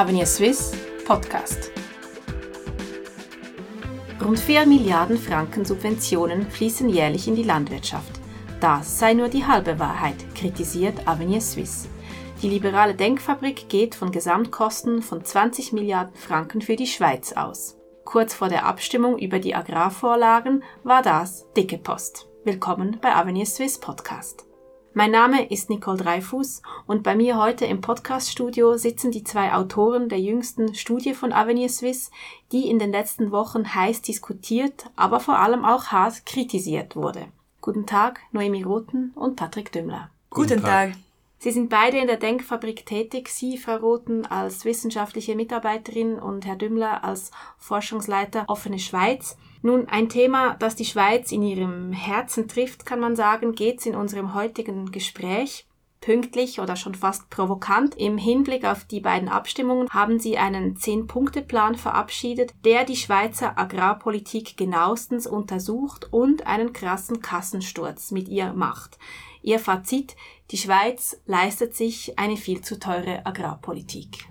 Avenir Swiss Podcast. Rund 4 Milliarden Franken Subventionen fließen jährlich in die Landwirtschaft. Das sei nur die halbe Wahrheit, kritisiert Avenir Swiss. Die liberale Denkfabrik geht von Gesamtkosten von 20 Milliarden Franken für die Schweiz aus. Kurz vor der Abstimmung über die Agrarvorlagen war das dicke Post. Willkommen bei Avenir Swiss Podcast. Mein Name ist Nicole Dreifuß und bei mir heute im Podcaststudio sitzen die zwei Autoren der jüngsten Studie von Avenir Suisse, die in den letzten Wochen heiß diskutiert, aber vor allem auch hart kritisiert wurde. Guten Tag, Noemi Roten und Patrick Dümmler. Guten Tag. Sie sind beide in der Denkfabrik tätig, Sie, Frau Roten, als wissenschaftliche Mitarbeiterin und Herr Dümmler als Forschungsleiter Offene Schweiz. Nun, ein Thema, das die Schweiz in ihrem Herzen trifft, kann man sagen, geht's in unserem heutigen Gespräch. Pünktlich oder schon fast provokant im Hinblick auf die beiden Abstimmungen haben sie einen Zehn-Punkte-Plan verabschiedet, der die Schweizer Agrarpolitik genauestens untersucht und einen krassen Kassensturz mit ihr macht. Ihr Fazit, die Schweiz leistet sich eine viel zu teure Agrarpolitik.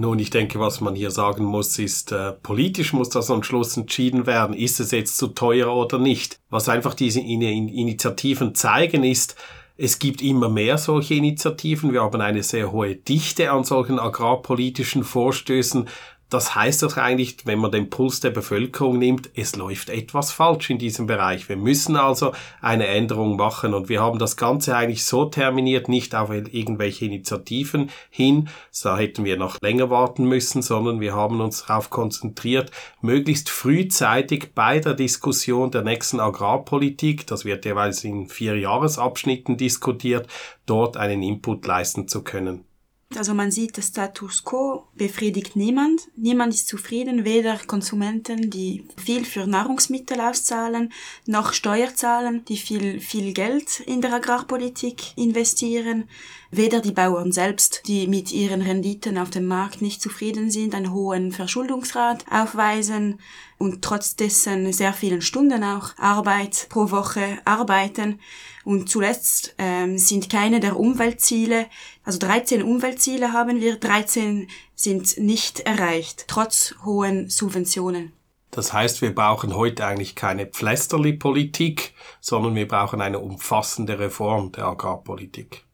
Nun, ich denke, was man hier sagen muss, ist, äh, politisch muss das am Schluss entschieden werden, ist es jetzt zu teuer oder nicht. Was einfach diese In Initiativen zeigen, ist, es gibt immer mehr solche Initiativen. Wir haben eine sehr hohe Dichte an solchen agrarpolitischen Vorstößen. Das heißt doch eigentlich, wenn man den Puls der Bevölkerung nimmt, es läuft etwas falsch in diesem Bereich. Wir müssen also eine Änderung machen und wir haben das Ganze eigentlich so terminiert, nicht auf irgendwelche Initiativen hin, da hätten wir noch länger warten müssen, sondern wir haben uns darauf konzentriert, möglichst frühzeitig bei der Diskussion der nächsten Agrarpolitik, das wird jeweils in vier Jahresabschnitten diskutiert, dort einen Input leisten zu können. Also man sieht, der Status quo befriedigt niemand. Niemand ist zufrieden, weder Konsumenten, die viel für Nahrungsmittel auszahlen, noch Steuerzahlen, die viel, viel Geld in der Agrarpolitik investieren, weder die Bauern selbst, die mit ihren Renditen auf dem Markt nicht zufrieden sind, einen hohen Verschuldungsrat aufweisen und trotz dessen sehr vielen Stunden auch Arbeit pro Woche arbeiten. Und zuletzt ähm, sind keine der Umweltziele, also 13 Umweltziele haben wir, 13 sind nicht erreicht, trotz hohen Subventionen. Das heißt, wir brauchen heute eigentlich keine Pflästerli-Politik, sondern wir brauchen eine umfassende Reform der Agrarpolitik.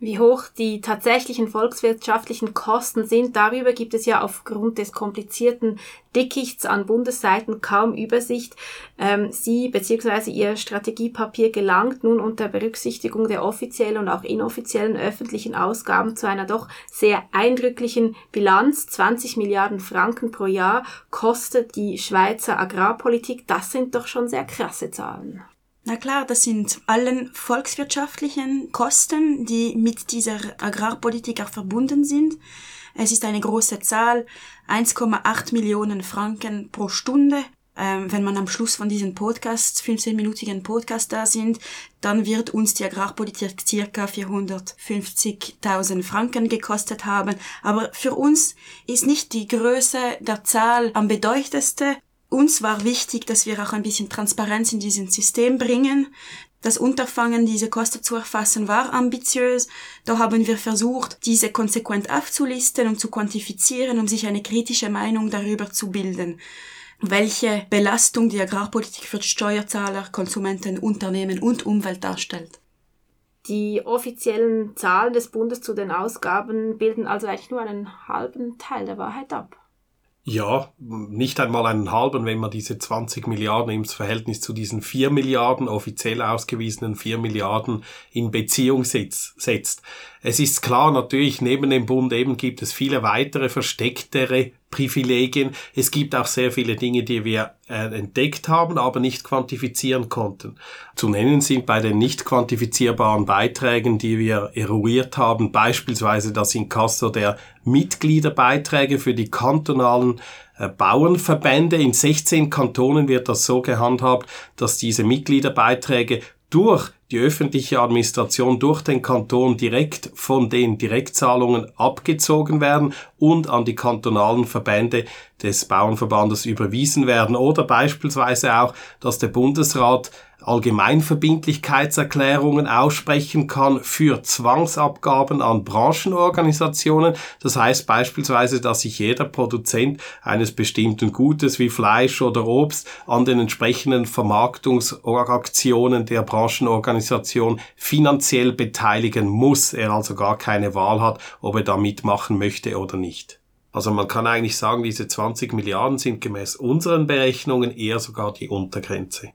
Wie hoch die tatsächlichen volkswirtschaftlichen Kosten sind, darüber gibt es ja aufgrund des komplizierten Dickichts an Bundesseiten kaum Übersicht. Ähm, Sie bzw. Ihr Strategiepapier gelangt nun unter Berücksichtigung der offiziellen und auch inoffiziellen öffentlichen Ausgaben zu einer doch sehr eindrücklichen Bilanz. 20 Milliarden Franken pro Jahr kostet die Schweizer Agrarpolitik. Das sind doch schon sehr krasse Zahlen. Na klar, das sind allen volkswirtschaftlichen Kosten, die mit dieser Agrarpolitik auch verbunden sind. Es ist eine große Zahl, 1,8 Millionen Franken pro Stunde. Ähm, wenn man am Schluss von diesem Podcast, 15-minütigen Podcast da sind, dann wird uns die Agrarpolitik circa 450.000 Franken gekostet haben. Aber für uns ist nicht die Größe der Zahl am bedeutendsten, uns war wichtig, dass wir auch ein bisschen Transparenz in dieses System bringen. Das Unterfangen, diese Kosten zu erfassen, war ambitiös. Da haben wir versucht, diese konsequent aufzulisten und zu quantifizieren, um sich eine kritische Meinung darüber zu bilden, welche Belastung die Agrarpolitik für Steuerzahler, Konsumenten, Unternehmen und Umwelt darstellt. Die offiziellen Zahlen des Bundes zu den Ausgaben bilden also eigentlich nur einen halben Teil der Wahrheit ab. Ja, nicht einmal einen halben, wenn man diese 20 Milliarden ins Verhältnis zu diesen 4 Milliarden, offiziell ausgewiesenen 4 Milliarden in Beziehung setzt. Es ist klar, natürlich, neben dem Bund eben gibt es viele weitere verstecktere Privilegien. Es gibt auch sehr viele Dinge, die wir äh, entdeckt haben, aber nicht quantifizieren konnten. Zu nennen sind bei den nicht quantifizierbaren Beiträgen, die wir eruiert haben, beispielsweise das Inkasso der Mitgliederbeiträge für die kantonalen äh, Bauernverbände. In 16 Kantonen wird das so gehandhabt, dass diese Mitgliederbeiträge durch die öffentliche Administration durch den Kanton direkt von den Direktzahlungen abgezogen werden und an die kantonalen Verbände des Bauernverbandes überwiesen werden oder beispielsweise auch, dass der Bundesrat Allgemeinverbindlichkeitserklärungen aussprechen kann für Zwangsabgaben an Branchenorganisationen. Das heißt beispielsweise, dass sich jeder Produzent eines bestimmten Gutes wie Fleisch oder Obst an den entsprechenden Vermarktungsaktionen der Branchenorganisation finanziell beteiligen muss. Er also gar keine Wahl hat, ob er da mitmachen möchte oder nicht. Also man kann eigentlich sagen, diese 20 Milliarden sind gemäß unseren Berechnungen eher sogar die Untergrenze.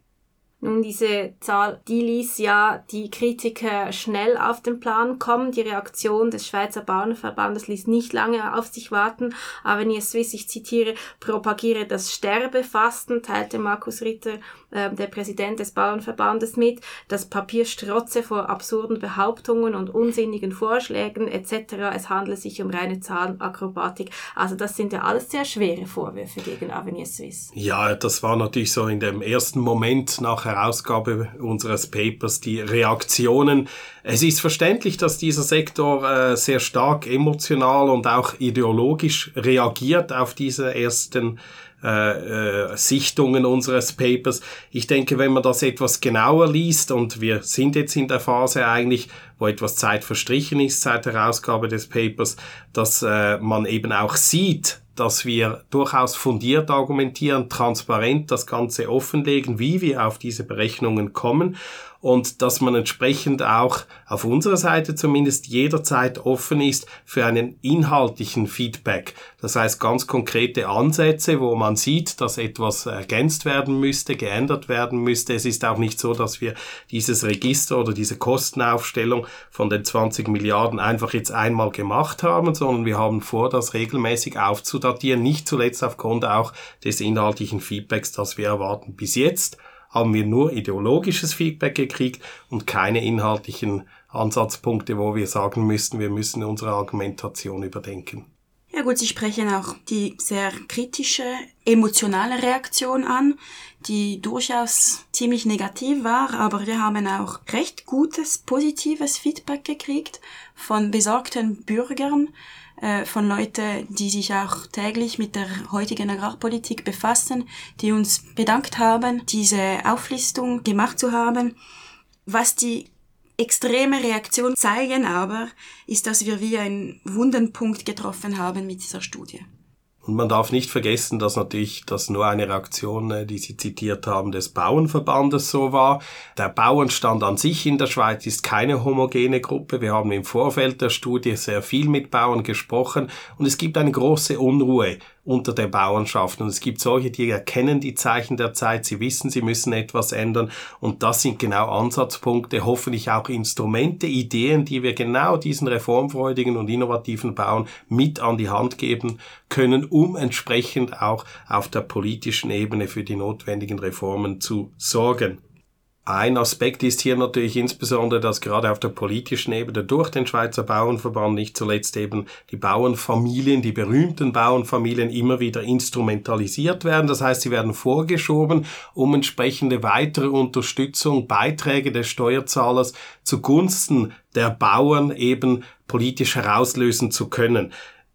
Nun, diese Zahl, die ließ ja die Kritiker schnell auf den Plan kommen. Die Reaktion des Schweizer Bauernverbandes ließ nicht lange auf sich warten. Avenir Swiss, ich zitiere, propagiere das Sterbefasten, teilte Markus Ritter, äh, der Präsident des Bauernverbandes, mit. Das Papier strotze vor absurden Behauptungen und unsinnigen Vorschlägen etc. Es handle sich um reine Zahlenakrobatik. Also das sind ja alles sehr schwere Vorwürfe gegen Avenir Swiss. Ja, das war natürlich so in dem ersten Moment nach Herausgabe unseres Papers die Reaktionen. Es ist verständlich, dass dieser Sektor äh, sehr stark emotional und auch ideologisch reagiert auf diese ersten äh, äh, Sichtungen unseres Papers. Ich denke, wenn man das etwas genauer liest, und wir sind jetzt in der Phase eigentlich, wo etwas Zeit verstrichen ist seit der Herausgabe des Papers, dass äh, man eben auch sieht, dass wir durchaus fundiert argumentieren, transparent das Ganze offenlegen, wie wir auf diese Berechnungen kommen und dass man entsprechend auch auf unserer Seite zumindest jederzeit offen ist für einen inhaltlichen Feedback. Das heißt ganz konkrete Ansätze, wo man sieht, dass etwas ergänzt werden müsste, geändert werden müsste. Es ist auch nicht so, dass wir dieses Register oder diese Kostenaufstellung von den 20 Milliarden einfach jetzt einmal gemacht haben, sondern wir haben vor, das regelmäßig aufzudatieren, nicht zuletzt aufgrund auch des inhaltlichen Feedbacks, das wir erwarten. Bis jetzt haben wir nur ideologisches Feedback gekriegt und keine inhaltlichen Ansatzpunkte, wo wir sagen müssten, wir müssen unsere Argumentation überdenken. Ja gut, Sie sprechen auch die sehr kritische, emotionale Reaktion an, die durchaus ziemlich negativ war, aber wir haben auch recht gutes, positives Feedback gekriegt von besorgten Bürgern, äh, von Leuten, die sich auch täglich mit der heutigen Agrarpolitik befassen, die uns bedankt haben, diese Auflistung gemacht zu haben. Was die extreme Reaktion zeigen aber, ist, dass wir wie einen Wundenpunkt getroffen haben mit dieser Studie. Und man darf nicht vergessen, dass natürlich das nur eine Reaktion, äh, die Sie zitiert haben, des Bauernverbandes so war. Der Bauernstand an sich in der Schweiz ist keine homogene Gruppe. Wir haben im Vorfeld der Studie sehr viel mit Bauern gesprochen und es gibt eine große Unruhe unter der Bauernschaft. Und es gibt solche, die erkennen die Zeichen der Zeit, sie wissen, sie müssen etwas ändern. Und das sind genau Ansatzpunkte, hoffentlich auch Instrumente, Ideen, die wir genau diesen reformfreudigen und innovativen Bauern mit an die Hand geben können, um entsprechend auch auf der politischen Ebene für die notwendigen Reformen zu sorgen. Ein Aspekt ist hier natürlich insbesondere, dass gerade auf der politischen Ebene durch den Schweizer Bauernverband nicht zuletzt eben die Bauernfamilien, die berühmten Bauernfamilien immer wieder instrumentalisiert werden. Das heißt, sie werden vorgeschoben, um entsprechende weitere Unterstützung, Beiträge des Steuerzahlers zugunsten der Bauern eben politisch herauslösen zu können.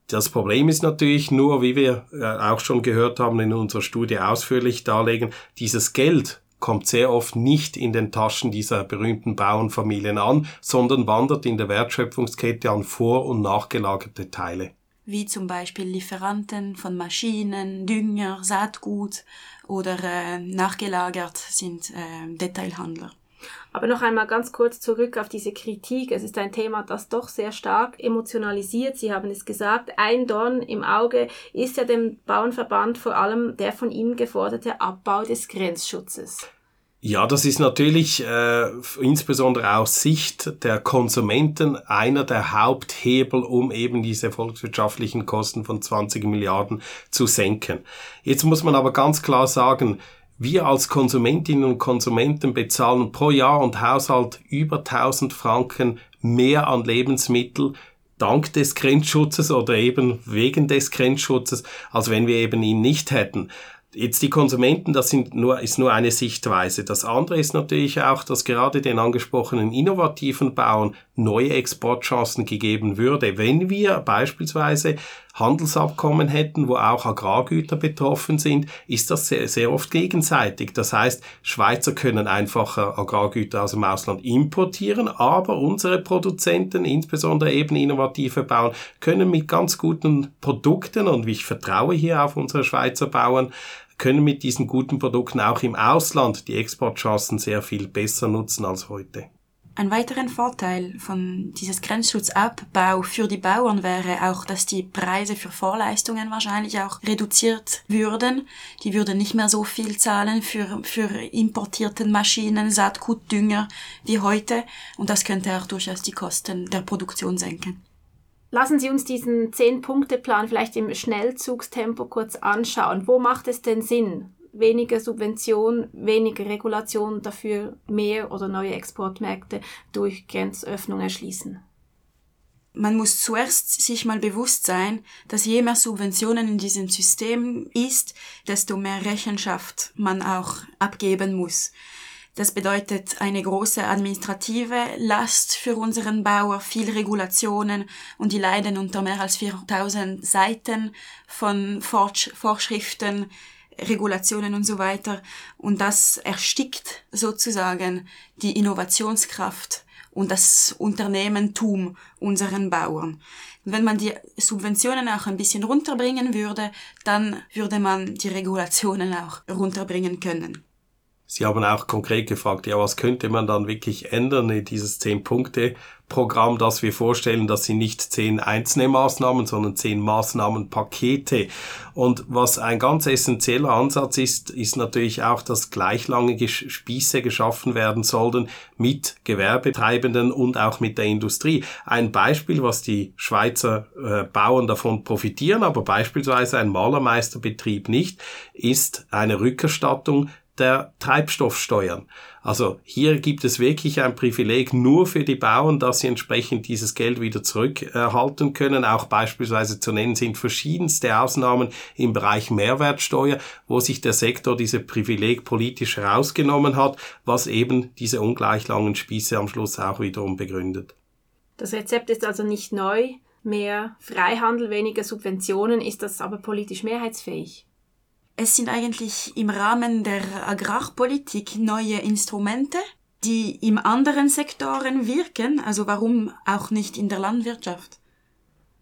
Das Problem ist natürlich nur, wie wir äh, auch schon gehört haben in unserer Studie ausführlich darlegen, dieses Geld kommt sehr oft nicht in den Taschen dieser berühmten Bauernfamilien an, sondern wandert in der Wertschöpfungskette an vor- und nachgelagerte Teile. Wie zum Beispiel Lieferanten von Maschinen, Dünger, Saatgut oder äh, nachgelagert sind äh, Detailhandler. Aber noch einmal ganz kurz zurück auf diese Kritik. Es ist ein Thema, das doch sehr stark emotionalisiert. Sie haben es gesagt, ein Dorn im Auge ist ja dem Bauernverband vor allem der von Ihnen geforderte Abbau des Grenzschutzes. Ja, das ist natürlich äh, insbesondere aus Sicht der Konsumenten einer der Haupthebel, um eben diese volkswirtschaftlichen Kosten von 20 Milliarden zu senken. Jetzt muss man aber ganz klar sagen, wir als Konsumentinnen und Konsumenten bezahlen pro Jahr und Haushalt über 1000 Franken mehr an Lebensmittel dank des Grenzschutzes oder eben wegen des Grenzschutzes, als wenn wir eben ihn nicht hätten. Jetzt die Konsumenten, das sind nur, ist nur eine Sichtweise. Das andere ist natürlich auch, dass gerade den angesprochenen innovativen Bauern neue Exportchancen gegeben würde, wenn wir beispielsweise Handelsabkommen hätten, wo auch Agrargüter betroffen sind, ist das sehr, sehr oft gegenseitig. Das heißt, Schweizer können einfacher Agrargüter aus dem Ausland importieren, aber unsere Produzenten, insbesondere eben innovative Bauern, können mit ganz guten Produkten, und ich vertraue hier auf unsere Schweizer Bauern, können mit diesen guten Produkten auch im Ausland die Exportchancen sehr viel besser nutzen als heute. Ein weiterer Vorteil von dieses Grenzschutzabbau für die Bauern wäre auch, dass die Preise für Vorleistungen wahrscheinlich auch reduziert würden. Die würden nicht mehr so viel zahlen für, für importierten Maschinen, Saatgut, Dünger wie heute. Und das könnte auch durchaus die Kosten der Produktion senken. Lassen Sie uns diesen Zehn-Punkte-Plan vielleicht im Schnellzugstempo kurz anschauen. Wo macht es denn Sinn, weniger Subvention, weniger Regulation, dafür mehr oder neue Exportmärkte durch Grenzöffnung erschließen? Man muss zuerst sich mal bewusst sein, dass je mehr Subventionen in diesem System ist, desto mehr Rechenschaft man auch abgeben muss. Das bedeutet eine große administrative Last für unseren Bauer, viel Regulationen und die leiden unter mehr als 4000 Seiten von Vorschriften, Regulationen und so weiter. Und das erstickt sozusagen die Innovationskraft und das Unternehmentum unseren Bauern. Wenn man die Subventionen auch ein bisschen runterbringen würde, dann würde man die Regulationen auch runterbringen können. Sie haben auch konkret gefragt, ja, was könnte man dann wirklich ändern in dieses Zehn-Punkte-Programm, das wir vorstellen, dass sie nicht zehn einzelne Maßnahmen, sondern zehn Maßnahmenpakete. Und was ein ganz essentieller Ansatz ist, ist natürlich auch, dass gleich lange Spieße geschaffen werden sollten mit Gewerbetreibenden und auch mit der Industrie. Ein Beispiel, was die Schweizer äh, Bauern davon profitieren, aber beispielsweise ein Malermeisterbetrieb nicht, ist eine Rückerstattung der Treibstoffsteuern. Also hier gibt es wirklich ein Privileg nur für die Bauern, dass sie entsprechend dieses Geld wieder zurückerhalten können. Auch beispielsweise zu nennen sind verschiedenste Ausnahmen im Bereich Mehrwertsteuer, wo sich der Sektor diese Privileg politisch herausgenommen hat, was eben diese ungleich langen Spieße am Schluss auch wiederum begründet. Das Rezept ist also nicht neu. Mehr Freihandel, weniger Subventionen, ist das aber politisch mehrheitsfähig? Es sind eigentlich im Rahmen der Agrarpolitik neue Instrumente, die in anderen Sektoren wirken, also warum auch nicht in der Landwirtschaft?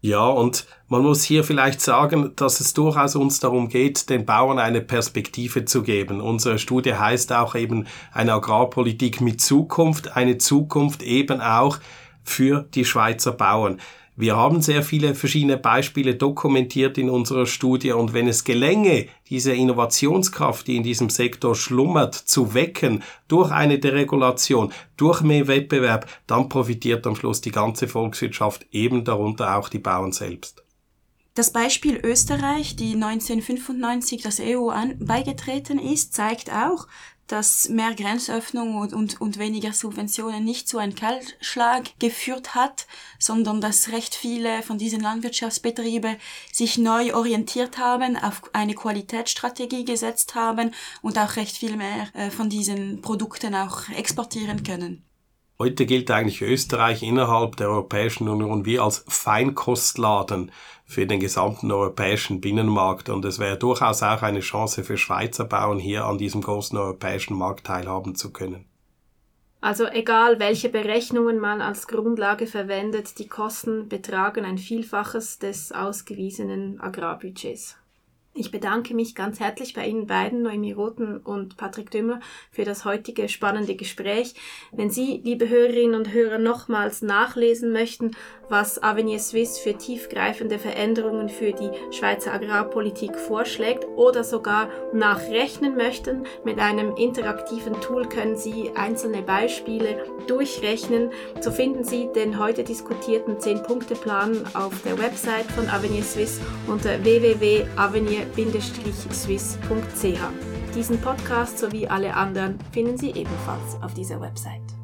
Ja, und man muss hier vielleicht sagen, dass es durchaus uns darum geht, den Bauern eine Perspektive zu geben. Unsere Studie heißt auch eben eine Agrarpolitik mit Zukunft, eine Zukunft eben auch für die Schweizer Bauern. Wir haben sehr viele verschiedene Beispiele dokumentiert in unserer Studie und wenn es gelänge, diese Innovationskraft, die in diesem Sektor schlummert, zu wecken durch eine Deregulation, durch mehr Wettbewerb, dann profitiert am Schluss die ganze Volkswirtschaft, eben darunter auch die Bauern selbst. Das Beispiel Österreich, die 1995 das EU an, beigetreten ist, zeigt auch, dass mehr Grenzöffnung und, und, und weniger Subventionen nicht zu einem Kaltschlag geführt hat, sondern dass recht viele von diesen Landwirtschaftsbetrieben sich neu orientiert haben, auf eine Qualitätsstrategie gesetzt haben und auch recht viel mehr äh, von diesen Produkten auch exportieren können. Heute gilt eigentlich Österreich innerhalb der Europäischen Union wie als Feinkostladen für den gesamten europäischen Binnenmarkt. Und es wäre durchaus auch eine Chance für Schweizer Bauern, hier an diesem großen europäischen Markt teilhaben zu können. Also egal, welche Berechnungen man als Grundlage verwendet, die Kosten betragen ein Vielfaches des ausgewiesenen Agrarbudgets. Ich bedanke mich ganz herzlich bei Ihnen beiden, Noemi Roten und Patrick Dümmler, für das heutige spannende Gespräch. Wenn Sie, liebe Hörerinnen und Hörer, nochmals nachlesen möchten, was Avenir Suisse für tiefgreifende Veränderungen für die Schweizer Agrarpolitik vorschlägt oder sogar nachrechnen möchten, mit einem interaktiven Tool können Sie einzelne Beispiele durchrechnen. So finden Sie den heute diskutierten 10-Punkte-Plan auf der Website von Avenir Suisse unter www.avenir swiss.ch. Diesen Podcast sowie alle anderen finden Sie ebenfalls auf dieser Website.